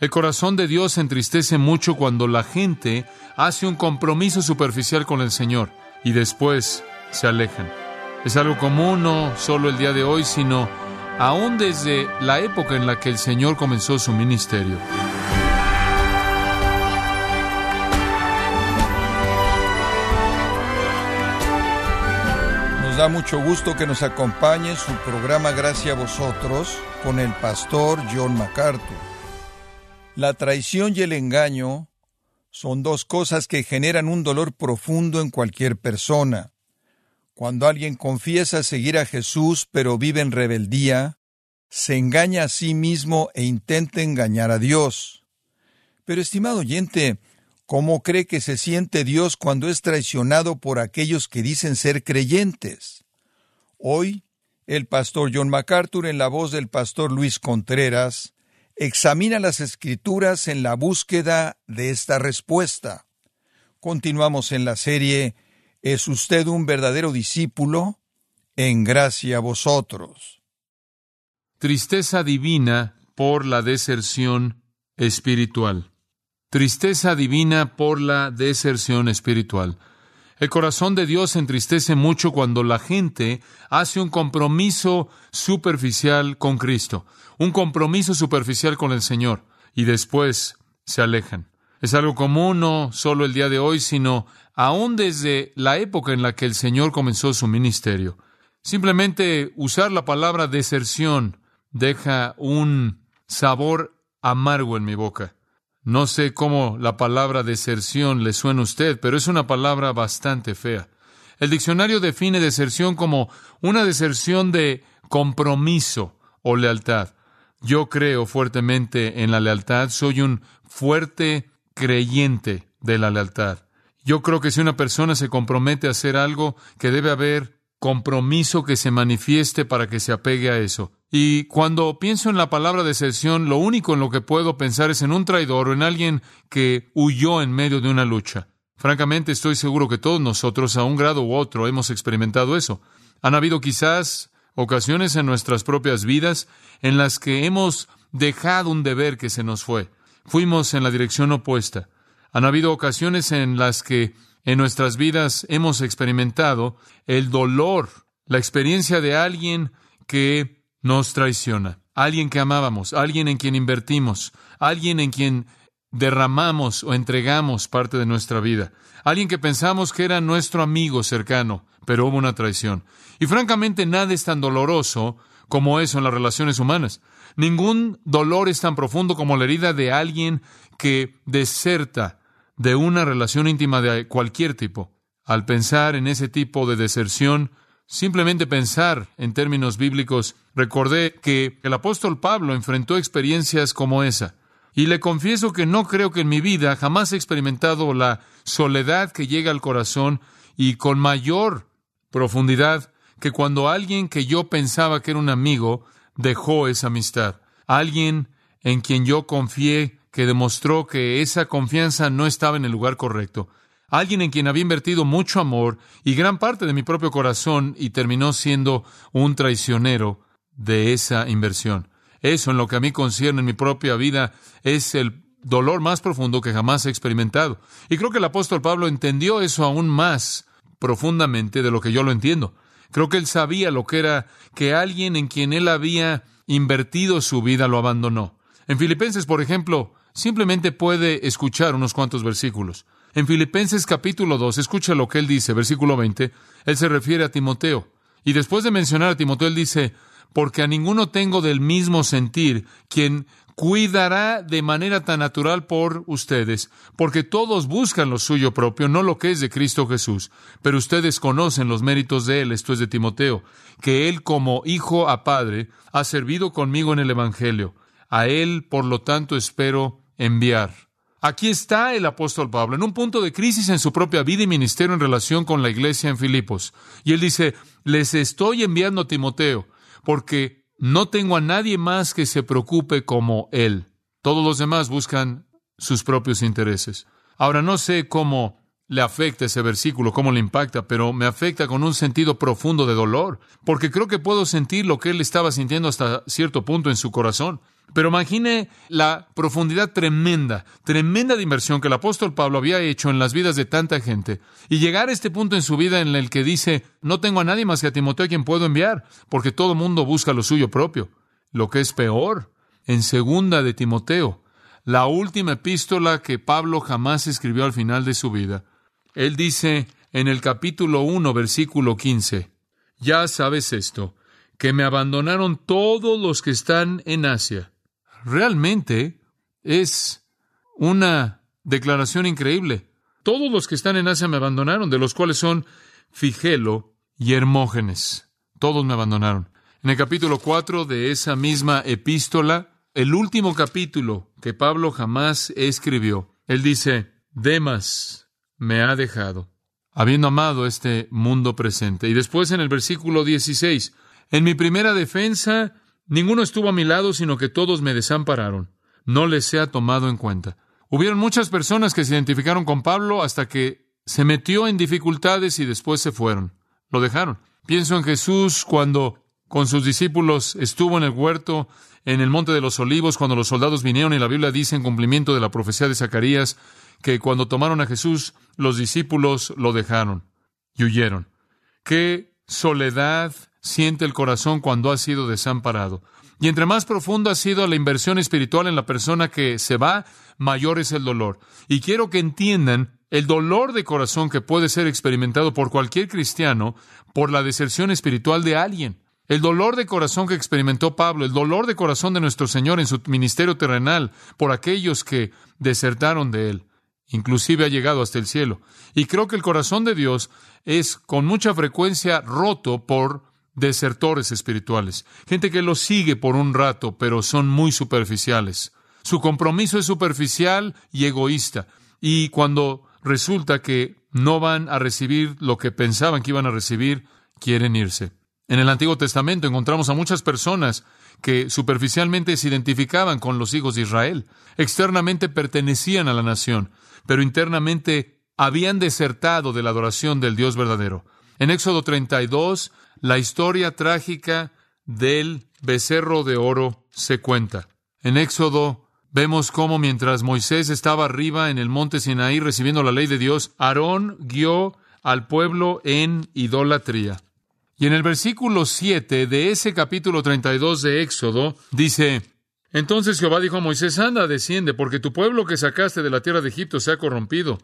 El corazón de Dios se entristece mucho cuando la gente hace un compromiso superficial con el Señor y después se alejan. Es algo común no solo el día de hoy, sino aún desde la época en la que el Señor comenzó su ministerio. Nos da mucho gusto que nos acompañe su programa Gracias a vosotros con el pastor John MacArthur. La traición y el engaño son dos cosas que generan un dolor profundo en cualquier persona. Cuando alguien confiesa seguir a Jesús pero vive en rebeldía, se engaña a sí mismo e intenta engañar a Dios. Pero, estimado oyente, ¿cómo cree que se siente Dios cuando es traicionado por aquellos que dicen ser creyentes? Hoy, el pastor John MacArthur, en la voz del pastor Luis Contreras, examina las escrituras en la búsqueda de esta respuesta. Continuamos en la serie ¿Es usted un verdadero discípulo? En gracia a vosotros. Tristeza divina por la deserción espiritual. Tristeza divina por la deserción espiritual. El corazón de Dios se entristece mucho cuando la gente hace un compromiso superficial con Cristo, un compromiso superficial con el Señor, y después se alejan. Es algo común no solo el día de hoy, sino aún desde la época en la que el Señor comenzó su ministerio. Simplemente usar la palabra deserción deja un sabor amargo en mi boca. No sé cómo la palabra deserción le suena a usted, pero es una palabra bastante fea. El diccionario define deserción como una deserción de compromiso o lealtad. Yo creo fuertemente en la lealtad, soy un fuerte creyente de la lealtad. Yo creo que si una persona se compromete a hacer algo, que debe haber compromiso que se manifieste para que se apegue a eso. Y cuando pienso en la palabra deserción, lo único en lo que puedo pensar es en un traidor o en alguien que huyó en medio de una lucha. Francamente, estoy seguro que todos nosotros, a un grado u otro, hemos experimentado eso. Han habido quizás ocasiones en nuestras propias vidas en las que hemos dejado un deber que se nos fue. Fuimos en la dirección opuesta. Han habido ocasiones en las que en nuestras vidas hemos experimentado el dolor, la experiencia de alguien que nos traiciona. Alguien que amábamos, alguien en quien invertimos, alguien en quien derramamos o entregamos parte de nuestra vida, alguien que pensamos que era nuestro amigo cercano, pero hubo una traición. Y francamente nada es tan doloroso como eso en las relaciones humanas. Ningún dolor es tan profundo como la herida de alguien que deserta de una relación íntima de cualquier tipo. Al pensar en ese tipo de deserción, Simplemente pensar en términos bíblicos, recordé que el apóstol Pablo enfrentó experiencias como esa. Y le confieso que no creo que en mi vida jamás he experimentado la soledad que llega al corazón y con mayor profundidad que cuando alguien que yo pensaba que era un amigo dejó esa amistad. Alguien en quien yo confié que demostró que esa confianza no estaba en el lugar correcto alguien en quien había invertido mucho amor y gran parte de mi propio corazón y terminó siendo un traicionero de esa inversión. Eso en lo que a mí concierne en mi propia vida es el dolor más profundo que jamás he experimentado. Y creo que el apóstol Pablo entendió eso aún más profundamente de lo que yo lo entiendo. Creo que él sabía lo que era que alguien en quien él había invertido su vida lo abandonó. En Filipenses, por ejemplo, simplemente puede escuchar unos cuantos versículos. En Filipenses capítulo 2, escucha lo que él dice, versículo 20, él se refiere a Timoteo. Y después de mencionar a Timoteo, él dice, porque a ninguno tengo del mismo sentir, quien cuidará de manera tan natural por ustedes, porque todos buscan lo suyo propio, no lo que es de Cristo Jesús, pero ustedes conocen los méritos de él, esto es de Timoteo, que él como hijo a padre ha servido conmigo en el Evangelio. A él, por lo tanto, espero enviar. Aquí está el apóstol Pablo, en un punto de crisis en su propia vida y ministerio en relación con la iglesia en Filipos. Y él dice, les estoy enviando a Timoteo, porque no tengo a nadie más que se preocupe como él. Todos los demás buscan sus propios intereses. Ahora no sé cómo le afecta ese versículo, cómo le impacta, pero me afecta con un sentido profundo de dolor, porque creo que puedo sentir lo que él estaba sintiendo hasta cierto punto en su corazón. Pero imagine la profundidad tremenda, tremenda de inversión que el apóstol Pablo había hecho en las vidas de tanta gente y llegar a este punto en su vida en el que dice, no tengo a nadie más que a Timoteo a quien puedo enviar, porque todo mundo busca lo suyo propio. Lo que es peor, en segunda de Timoteo, la última epístola que Pablo jamás escribió al final de su vida, él dice en el capítulo 1, versículo 15, ya sabes esto, que me abandonaron todos los que están en Asia realmente es una declaración increíble. Todos los que están en Asia me abandonaron, de los cuales son Figelo y Hermógenes. Todos me abandonaron. En el capítulo 4 de esa misma epístola, el último capítulo que Pablo jamás escribió, él dice, Demas me ha dejado, habiendo amado este mundo presente. Y después en el versículo 16, en mi primera defensa Ninguno estuvo a mi lado, sino que todos me desampararon. No les he tomado en cuenta. Hubieron muchas personas que se identificaron con Pablo hasta que se metió en dificultades y después se fueron. Lo dejaron. Pienso en Jesús cuando con sus discípulos estuvo en el huerto, en el monte de los olivos, cuando los soldados vinieron y la Biblia dice en cumplimiento de la profecía de Zacarías que cuando tomaron a Jesús, los discípulos lo dejaron y huyeron. Qué soledad, siente el corazón cuando ha sido desamparado. Y entre más profundo ha sido la inversión espiritual en la persona que se va, mayor es el dolor. Y quiero que entiendan el dolor de corazón que puede ser experimentado por cualquier cristiano por la deserción espiritual de alguien. El dolor de corazón que experimentó Pablo, el dolor de corazón de nuestro Señor en su ministerio terrenal por aquellos que desertaron de él. Inclusive ha llegado hasta el cielo. Y creo que el corazón de Dios es con mucha frecuencia roto por desertores espirituales, gente que los sigue por un rato, pero son muy superficiales. Su compromiso es superficial y egoísta, y cuando resulta que no van a recibir lo que pensaban que iban a recibir, quieren irse. En el Antiguo Testamento encontramos a muchas personas que superficialmente se identificaban con los hijos de Israel, externamente pertenecían a la nación, pero internamente habían desertado de la adoración del Dios verdadero. En Éxodo 32 la historia trágica del becerro de oro se cuenta. En Éxodo vemos cómo mientras Moisés estaba arriba en el monte Sinaí recibiendo la ley de Dios, Aarón guió al pueblo en idolatría. Y en el versículo 7 de ese capítulo 32 de Éxodo dice, entonces Jehová dijo a Moisés, anda, desciende, porque tu pueblo que sacaste de la tierra de Egipto se ha corrompido.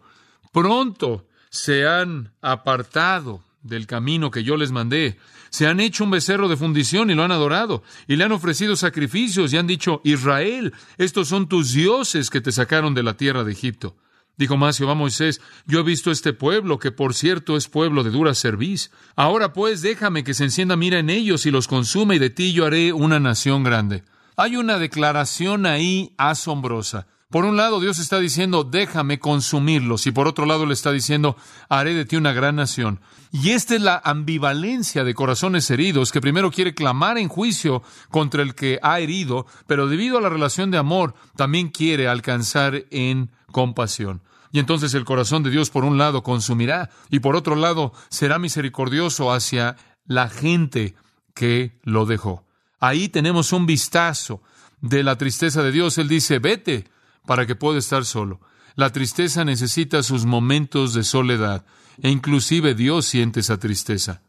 Pronto se han apartado del camino que yo les mandé. Se han hecho un becerro de fundición y lo han adorado, y le han ofrecido sacrificios y han dicho, Israel, estos son tus dioses que te sacaron de la tierra de Egipto. Dijo más Jehová Moisés, yo he visto este pueblo, que por cierto es pueblo de dura cerviz. Ahora pues déjame que se encienda mira en ellos y los consume, y de ti yo haré una nación grande. Hay una declaración ahí asombrosa. Por un lado, Dios está diciendo, déjame consumirlos, y por otro lado le está diciendo, haré de ti una gran nación. Y esta es la ambivalencia de corazones heridos, que primero quiere clamar en juicio contra el que ha herido, pero debido a la relación de amor, también quiere alcanzar en compasión. Y entonces el corazón de Dios, por un lado, consumirá, y por otro lado, será misericordioso hacia la gente que lo dejó. Ahí tenemos un vistazo de la tristeza de Dios. Él dice, vete, para que pueda estar solo. La tristeza necesita sus momentos de soledad, e inclusive Dios siente esa tristeza.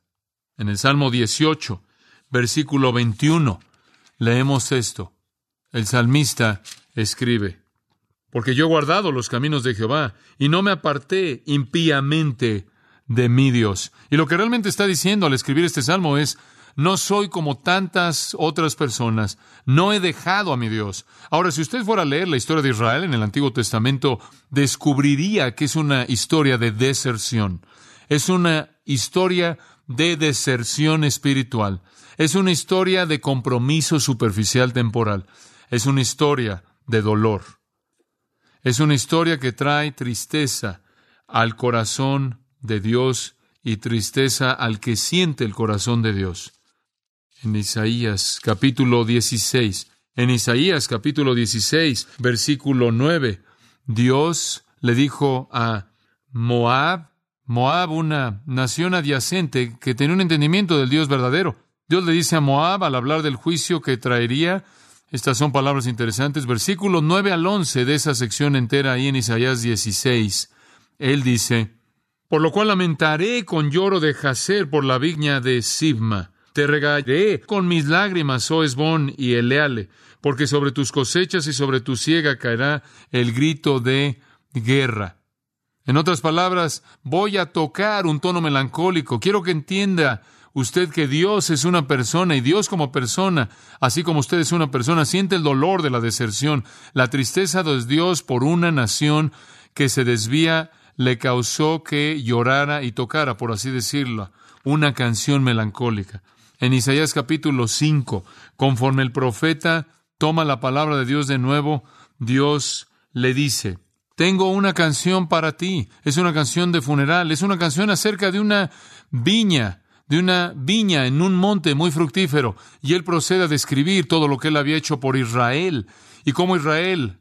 En el Salmo 18, versículo 21, leemos esto. El salmista escribe, Porque yo he guardado los caminos de Jehová, y no me aparté impíamente de mi Dios. Y lo que realmente está diciendo al escribir este salmo es, no soy como tantas otras personas. No he dejado a mi Dios. Ahora, si usted fuera a leer la historia de Israel en el Antiguo Testamento, descubriría que es una historia de deserción. Es una historia de deserción espiritual. Es una historia de compromiso superficial temporal. Es una historia de dolor. Es una historia que trae tristeza al corazón de Dios y tristeza al que siente el corazón de Dios en Isaías capítulo 16. En Isaías capítulo 16, versículo 9, Dios le dijo a Moab, Moab, una nación adyacente que tenía un entendimiento del Dios verdadero. Dios le dice a Moab al hablar del juicio que traería Estas son palabras interesantes. Versículos 9 al 11 de esa sección entera ahí en Isaías 16. Él dice, Por lo cual lamentaré con lloro de Jacer por la viña de Sibma. Te regalé con mis lágrimas, oh Esbón y Eleale, porque sobre tus cosechas y sobre tu siega caerá el grito de guerra. En otras palabras, voy a tocar un tono melancólico. Quiero que entienda usted que Dios es una persona y Dios como persona, así como usted es una persona, siente el dolor de la deserción. La tristeza de Dios por una nación que se desvía le causó que llorara y tocara, por así decirlo, una canción melancólica. En Isaías capítulo 5, conforme el profeta toma la palabra de Dios de nuevo, Dios le dice, tengo una canción para ti, es una canción de funeral, es una canción acerca de una viña de una viña en un monte muy fructífero, y él procede a describir todo lo que él había hecho por Israel y cómo Israel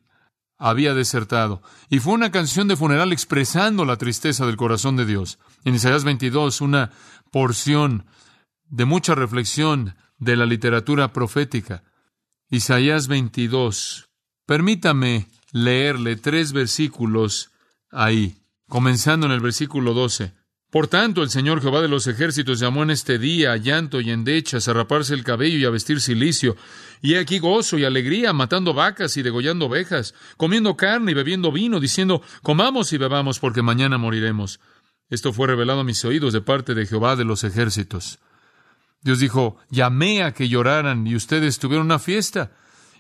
había desertado. Y fue una canción de funeral expresando la tristeza del corazón de Dios. En Isaías 22, una porción de mucha reflexión de la literatura profética. Isaías 22. Permítame leerle tres versículos ahí, comenzando en el versículo 12. Por tanto, el Señor Jehová de los ejércitos llamó en este día a llanto y endechas, a raparse el cabello y a vestir silicio. Y aquí gozo y alegría, matando vacas y degollando ovejas, comiendo carne y bebiendo vino, diciendo, comamos y bebamos, porque mañana moriremos. Esto fue revelado a mis oídos de parte de Jehová de los ejércitos. Dios dijo, llamé a que lloraran y ustedes tuvieron una fiesta.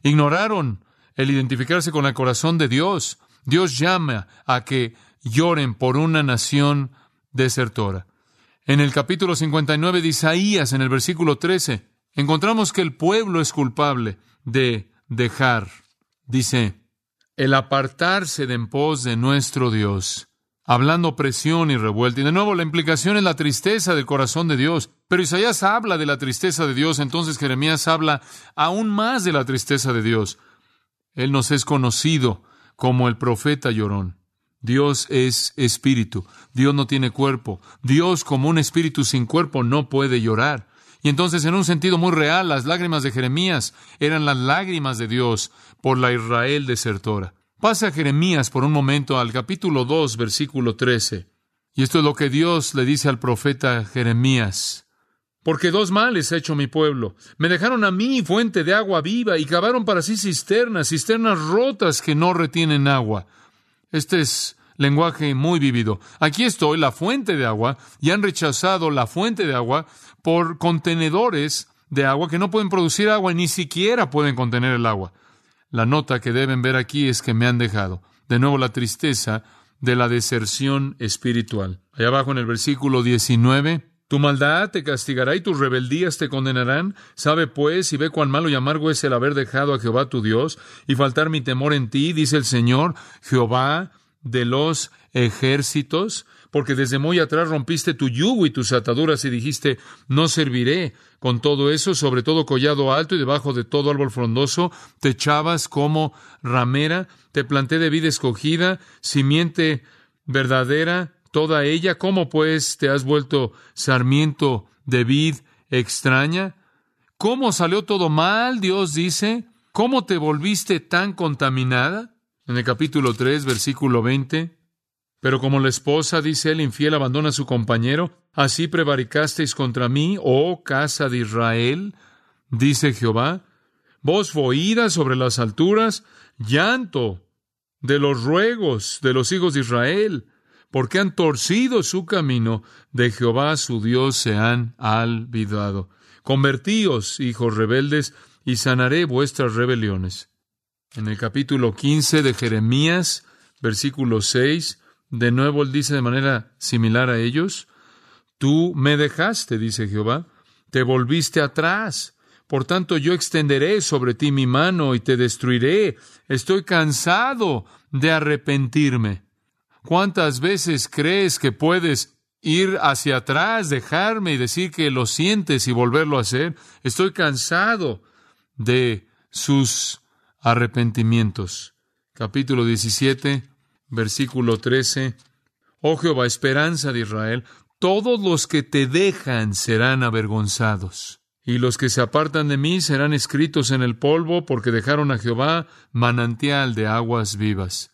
Ignoraron el identificarse con el corazón de Dios. Dios llama a que lloren por una nación desertora. En el capítulo 59 de Isaías, en el versículo 13, encontramos que el pueblo es culpable de dejar, dice, el apartarse de en pos de nuestro Dios, hablando presión y revuelta. Y de nuevo la implicación es la tristeza del corazón de Dios. Pero Isaías habla de la tristeza de Dios, entonces Jeremías habla aún más de la tristeza de Dios. Él nos es conocido como el profeta llorón. Dios es espíritu, Dios no tiene cuerpo, Dios como un espíritu sin cuerpo no puede llorar. Y entonces, en un sentido muy real, las lágrimas de Jeremías eran las lágrimas de Dios por la Israel desertora. Pasa Jeremías por un momento al capítulo 2, versículo 13. Y esto es lo que Dios le dice al profeta Jeremías. Porque dos males ha hecho mi pueblo. Me dejaron a mí fuente de agua viva y cavaron para sí cisternas, cisternas rotas que no retienen agua. Este es lenguaje muy vívido. Aquí estoy, la fuente de agua, y han rechazado la fuente de agua por contenedores de agua que no pueden producir agua ni siquiera pueden contener el agua. La nota que deben ver aquí es que me han dejado. De nuevo la tristeza de la deserción espiritual. Allá abajo en el versículo 19, tu maldad te castigará y tus rebeldías te condenarán. Sabe pues y ve cuán malo y amargo es el haber dejado a Jehová tu Dios y faltar mi temor en ti, dice el Señor, Jehová de los ejércitos, porque desde muy atrás rompiste tu yugo y tus ataduras y dijiste, no serviré. Con todo eso, sobre todo collado alto y debajo de todo árbol frondoso, te echabas como ramera, te planté de vida escogida, simiente verdadera, toda ella? ¿Cómo pues te has vuelto sarmiento de vid extraña? ¿Cómo salió todo mal? Dios dice. ¿Cómo te volviste tan contaminada? En el capítulo 3, versículo 20. Pero como la esposa, dice el infiel, abandona a su compañero, así prevaricasteis contra mí, oh casa de Israel, dice Jehová. Voz oída sobre las alturas, llanto de los ruegos de los hijos de Israel porque han torcido su camino, de Jehová su Dios se han olvidado. Convertíos, hijos rebeldes, y sanaré vuestras rebeliones. En el capítulo 15 de Jeremías, versículo 6, de nuevo él dice de manera similar a ellos, Tú me dejaste, dice Jehová, te volviste atrás. Por tanto, yo extenderé sobre ti mi mano y te destruiré. Estoy cansado de arrepentirme. ¿Cuántas veces crees que puedes ir hacia atrás, dejarme y decir que lo sientes y volverlo a hacer? Estoy cansado de sus arrepentimientos. Capítulo 17, versículo 13. Oh Jehová, esperanza de Israel, todos los que te dejan serán avergonzados. y los que se apartan de mí serán escritos en el polvo, porque dejaron a Jehová manantial de aguas vivas.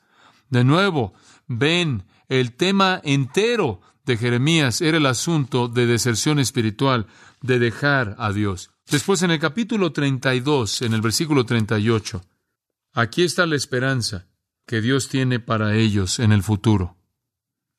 De nuevo, ven, el tema entero de Jeremías era el asunto de deserción espiritual, de dejar a Dios. Después en el capítulo 32, en el versículo 38, aquí está la esperanza que Dios tiene para ellos en el futuro.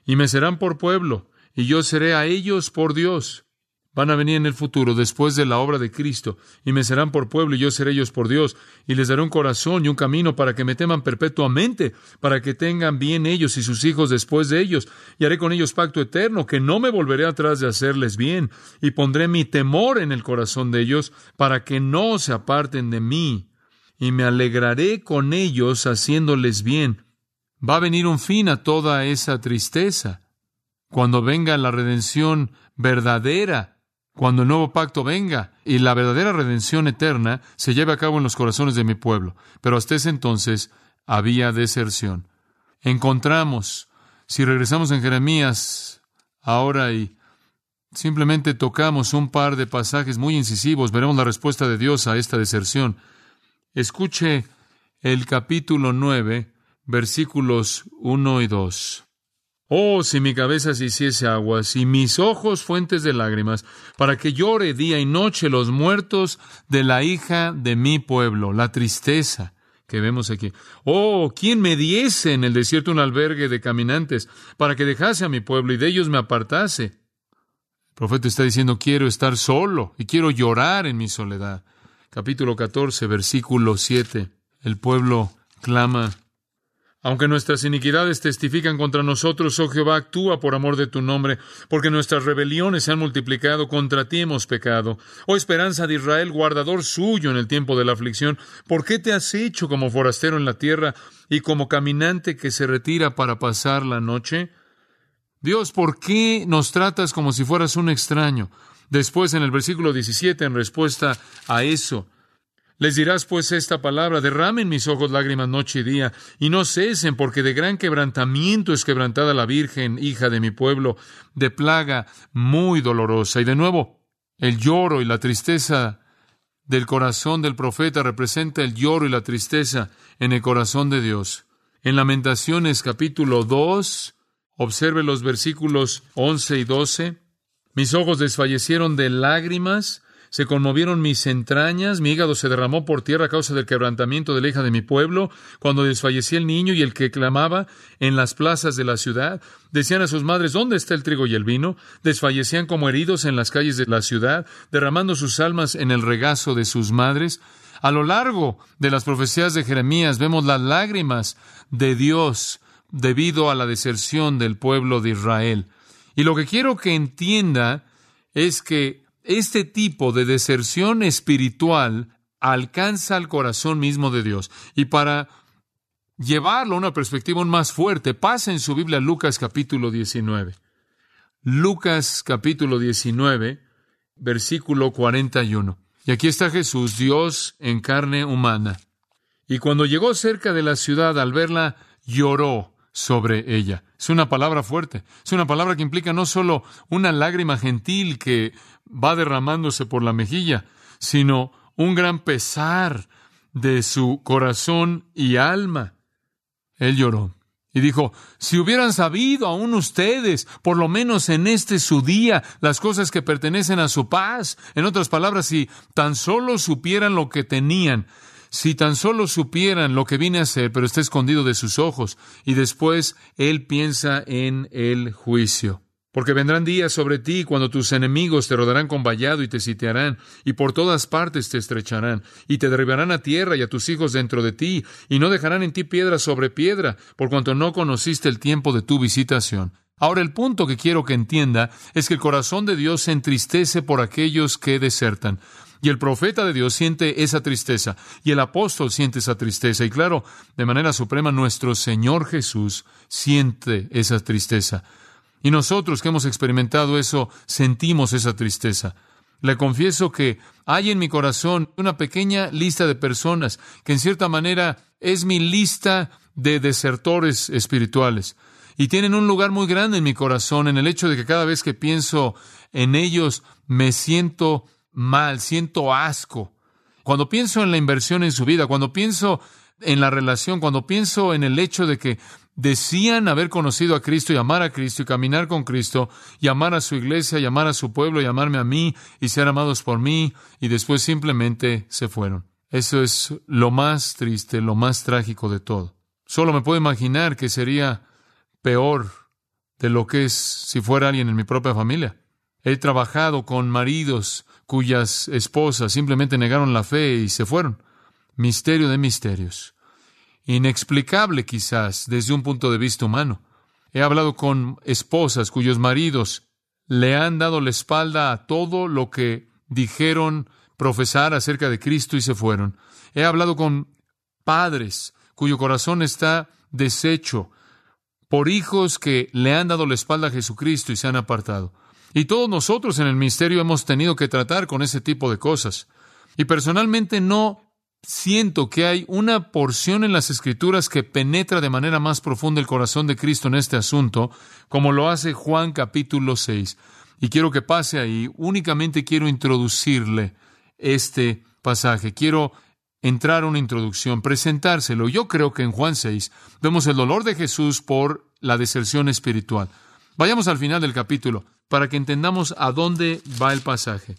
Y me serán por pueblo, y yo seré a ellos por Dios. Van a venir en el futuro, después de la obra de Cristo, y me serán por pueblo, y yo seré ellos por Dios, y les daré un corazón y un camino para que me teman perpetuamente, para que tengan bien ellos y sus hijos después de ellos, y haré con ellos pacto eterno, que no me volveré atrás de hacerles bien, y pondré mi temor en el corazón de ellos, para que no se aparten de mí, y me alegraré con ellos haciéndoles bien. Va a venir un fin a toda esa tristeza. Cuando venga la redención verdadera, cuando el nuevo pacto venga y la verdadera redención eterna se lleve a cabo en los corazones de mi pueblo. Pero hasta ese entonces había deserción. Encontramos, si regresamos en Jeremías ahora y simplemente tocamos un par de pasajes muy incisivos, veremos la respuesta de Dios a esta deserción. Escuche el capítulo 9, versículos 1 y 2. Oh, si mi cabeza se hiciese aguas y mis ojos fuentes de lágrimas, para que llore día y noche los muertos de la hija de mi pueblo, la tristeza que vemos aquí. Oh, ¿quién me diese en el desierto un albergue de caminantes, para que dejase a mi pueblo y de ellos me apartase? El profeta está diciendo, quiero estar solo y quiero llorar en mi soledad. Capítulo 14, versículo 7. El pueblo clama aunque nuestras iniquidades testifican contra nosotros, oh Jehová, actúa por amor de tu nombre, porque nuestras rebeliones se han multiplicado, contra ti hemos pecado. Oh esperanza de Israel, guardador suyo en el tiempo de la aflicción, ¿por qué te has hecho como forastero en la tierra y como caminante que se retira para pasar la noche? Dios, ¿por qué nos tratas como si fueras un extraño? Después, en el versículo 17, en respuesta a eso, les dirás pues esta palabra, derramen mis ojos lágrimas noche y día, y no cesen, porque de gran quebrantamiento es quebrantada la Virgen, hija de mi pueblo, de plaga muy dolorosa. Y de nuevo, el lloro y la tristeza del corazón del profeta representa el lloro y la tristeza en el corazón de Dios. En Lamentaciones capítulo 2, observe los versículos 11 y 12. Mis ojos desfallecieron de lágrimas, se conmovieron mis entrañas, mi hígado se derramó por tierra a causa del quebrantamiento de la hija de mi pueblo, cuando desfallecía el niño y el que clamaba en las plazas de la ciudad. Decían a sus madres, ¿dónde está el trigo y el vino? Desfallecían como heridos en las calles de la ciudad, derramando sus almas en el regazo de sus madres. A lo largo de las profecías de Jeremías vemos las lágrimas de Dios debido a la deserción del pueblo de Israel. Y lo que quiero que entienda es que este tipo de deserción espiritual alcanza al corazón mismo de Dios. Y para llevarlo a una perspectiva aún más fuerte, pasa en su Biblia Lucas capítulo 19. Lucas capítulo 19, versículo 41. Y aquí está Jesús, Dios en carne humana. Y cuando llegó cerca de la ciudad, al verla, lloró sobre ella. Es una palabra fuerte. Es una palabra que implica no solo una lágrima gentil que va derramándose por la mejilla, sino un gran pesar de su corazón y alma. Él lloró y dijo, si hubieran sabido aún ustedes, por lo menos en este su día, las cosas que pertenecen a su paz, en otras palabras, si tan solo supieran lo que tenían, si tan solo supieran lo que vine a hacer, pero está escondido de sus ojos, y después él piensa en el juicio. Porque vendrán días sobre ti cuando tus enemigos te rodarán con vallado y te sitiarán, y por todas partes te estrecharán, y te derribarán a tierra y a tus hijos dentro de ti, y no dejarán en ti piedra sobre piedra, por cuanto no conociste el tiempo de tu visitación. Ahora el punto que quiero que entienda es que el corazón de Dios se entristece por aquellos que desertan. Y el profeta de Dios siente esa tristeza, y el apóstol siente esa tristeza, y claro, de manera suprema nuestro Señor Jesús siente esa tristeza. Y nosotros que hemos experimentado eso, sentimos esa tristeza. Le confieso que hay en mi corazón una pequeña lista de personas que en cierta manera es mi lista de desertores espirituales. Y tienen un lugar muy grande en mi corazón en el hecho de que cada vez que pienso en ellos me siento mal, siento asco. Cuando pienso en la inversión en su vida, cuando pienso en la relación, cuando pienso en el hecho de que decían haber conocido a Cristo y amar a Cristo y caminar con Cristo y amar a su iglesia y amar a su pueblo y amarme a mí y ser amados por mí y después simplemente se fueron. Eso es lo más triste, lo más trágico de todo. Solo me puedo imaginar que sería peor de lo que es si fuera alguien en mi propia familia. He trabajado con maridos cuyas esposas simplemente negaron la fe y se fueron. Misterio de misterios. Inexplicable quizás desde un punto de vista humano. He hablado con esposas cuyos maridos le han dado la espalda a todo lo que dijeron profesar acerca de Cristo y se fueron. He hablado con padres cuyo corazón está deshecho por hijos que le han dado la espalda a Jesucristo y se han apartado. Y todos nosotros en el ministerio hemos tenido que tratar con ese tipo de cosas. Y personalmente no siento que hay una porción en las Escrituras que penetra de manera más profunda el corazón de Cristo en este asunto, como lo hace Juan capítulo 6. Y quiero que pase ahí, únicamente quiero introducirle este pasaje. Quiero entrar a una introducción, presentárselo. Yo creo que en Juan 6 vemos el dolor de Jesús por la deserción espiritual. Vayamos al final del capítulo para que entendamos a dónde va el pasaje.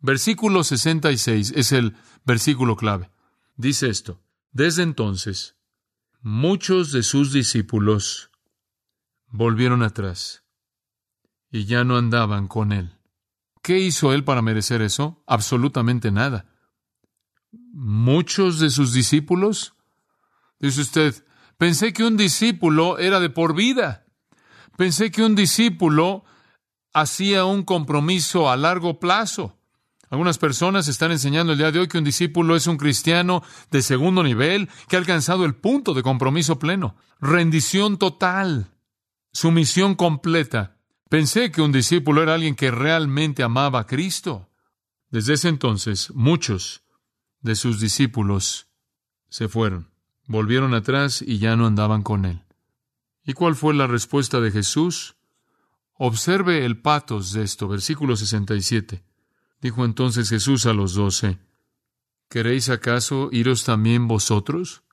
Versículo 66 es el versículo clave. Dice esto, desde entonces muchos de sus discípulos volvieron atrás y ya no andaban con él. ¿Qué hizo él para merecer eso? Absolutamente nada. Muchos de sus discípulos, dice usted, pensé que un discípulo era de por vida. Pensé que un discípulo hacía un compromiso a largo plazo. Algunas personas están enseñando el día de hoy que un discípulo es un cristiano de segundo nivel que ha alcanzado el punto de compromiso pleno, rendición total, sumisión completa. Pensé que un discípulo era alguien que realmente amaba a Cristo. Desde ese entonces, muchos de sus discípulos se fueron, volvieron atrás y ya no andaban con él. ¿Y cuál fue la respuesta de Jesús? Observe el patos de esto, versículo 67. Dijo entonces Jesús a los doce, ¿queréis acaso iros también vosotros?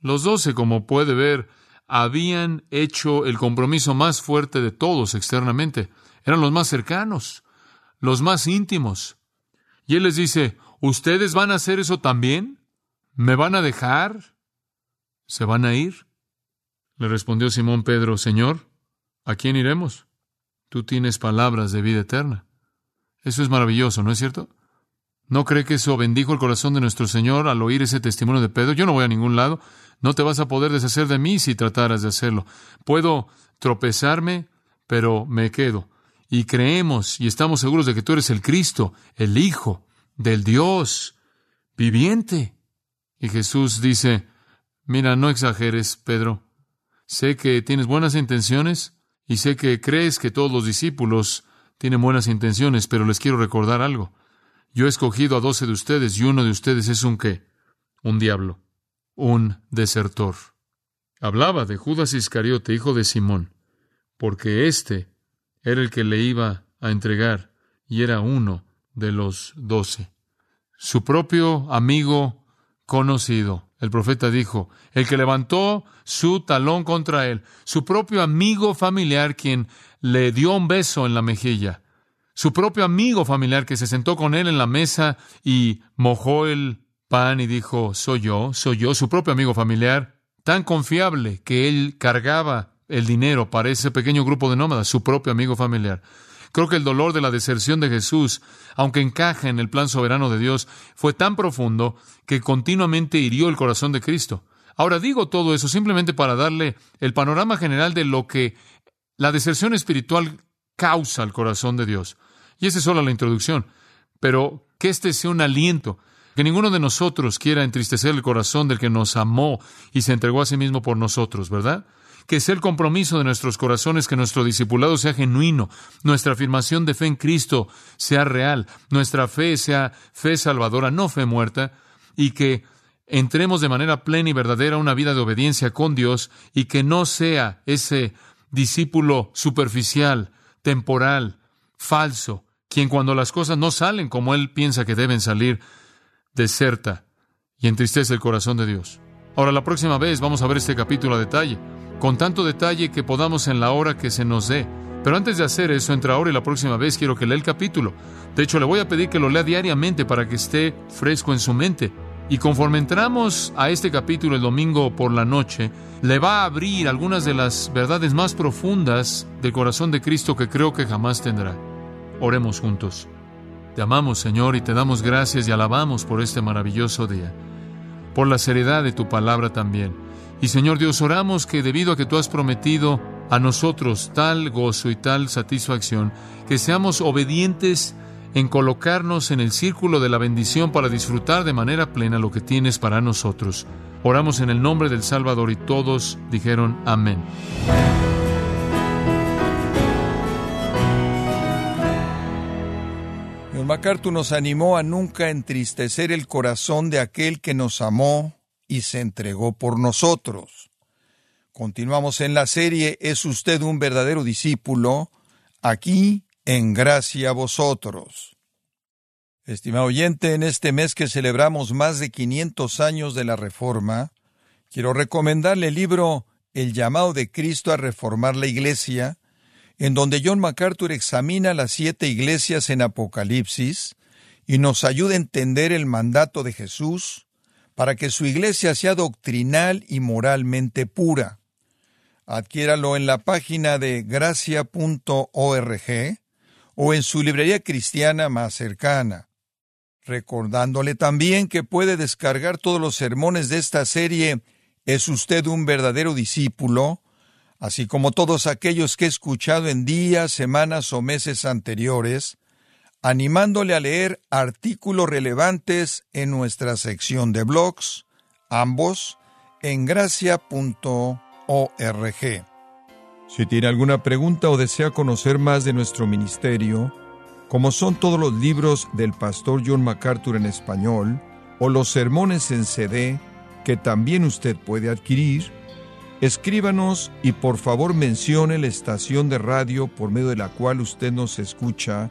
Los doce, como puede ver, habían hecho el compromiso más fuerte de todos externamente. Eran los más cercanos, los más íntimos. Y Él les dice, ¿ustedes van a hacer eso también? ¿Me van a dejar? ¿Se van a ir? Le respondió Simón Pedro, Señor, ¿a quién iremos? Tú tienes palabras de vida eterna. Eso es maravilloso, ¿no es cierto? ¿No cree que eso bendijo el corazón de nuestro Señor al oír ese testimonio de Pedro? Yo no voy a ningún lado. No te vas a poder deshacer de mí si trataras de hacerlo. Puedo tropezarme, pero me quedo. Y creemos y estamos seguros de que tú eres el Cristo, el Hijo del Dios viviente. Y Jesús dice, mira, no exageres, Pedro. Sé que tienes buenas intenciones y sé que crees que todos los discípulos tienen buenas intenciones, pero les quiero recordar algo. Yo he escogido a doce de ustedes y uno de ustedes es un qué? Un diablo, un desertor. Hablaba de Judas Iscariote, hijo de Simón, porque éste era el que le iba a entregar y era uno de los doce. Su propio amigo conocido, el profeta dijo, el que levantó su talón contra él, su propio amigo familiar quien le dio un beso en la mejilla, su propio amigo familiar que se sentó con él en la mesa y mojó el pan y dijo, soy yo, soy yo, su propio amigo familiar, tan confiable que él cargaba el dinero para ese pequeño grupo de nómadas, su propio amigo familiar. Creo que el dolor de la deserción de Jesús, aunque encaja en el plan soberano de Dios, fue tan profundo que continuamente hirió el corazón de Cristo. Ahora digo todo eso simplemente para darle el panorama general de lo que la deserción espiritual causa al corazón de Dios. Y esa es solo la introducción. Pero que este sea un aliento, que ninguno de nosotros quiera entristecer el corazón del que nos amó y se entregó a sí mismo por nosotros, ¿verdad? Que sea el compromiso de nuestros corazones, que nuestro discipulado sea genuino, nuestra afirmación de fe en Cristo sea real, nuestra fe sea fe salvadora, no fe muerta, y que entremos de manera plena y verdadera a una vida de obediencia con Dios y que no sea ese discípulo superficial, temporal, falso, quien cuando las cosas no salen como él piensa que deben salir, deserta y entristece el corazón de Dios. Ahora, la próxima vez vamos a ver este capítulo a detalle, con tanto detalle que podamos en la hora que se nos dé. Pero antes de hacer eso, entre ahora y la próxima vez, quiero que lea el capítulo. De hecho, le voy a pedir que lo lea diariamente para que esté fresco en su mente. Y conforme entramos a este capítulo el domingo por la noche, le va a abrir algunas de las verdades más profundas del corazón de Cristo que creo que jamás tendrá. Oremos juntos. Te amamos, Señor, y te damos gracias y alabamos por este maravilloso día, por la seriedad de tu palabra también. Y Señor Dios, oramos que debido a que tú has prometido a nosotros tal gozo y tal satisfacción, que seamos obedientes en colocarnos en el círculo de la bendición para disfrutar de manera plena lo que tienes para nosotros. Oramos en el nombre del Salvador y todos dijeron amén. MacArthur nos animó a nunca entristecer el corazón de aquel que nos amó y se entregó por nosotros. Continuamos en la serie ¿Es usted un verdadero discípulo? Aquí en gracia a vosotros. Estimado oyente, en este mes que celebramos más de 500 años de la Reforma, quiero recomendarle el libro El llamado de Cristo a reformar la Iglesia, en donde John MacArthur examina las siete iglesias en Apocalipsis y nos ayuda a entender el mandato de Jesús para que su iglesia sea doctrinal y moralmente pura. Adquiéralo en la página de gracia.org o en su librería cristiana más cercana. Recordándole también que puede descargar todos los sermones de esta serie ¿Es usted un verdadero discípulo? así como todos aquellos que he escuchado en días, semanas o meses anteriores, animándole a leer artículos relevantes en nuestra sección de blogs, ambos en gracia.org. Si tiene alguna pregunta o desea conocer más de nuestro ministerio, como son todos los libros del pastor John MacArthur en español, o los sermones en CD que también usted puede adquirir, Escríbanos y por favor mencione la estación de radio por medio de la cual usted nos escucha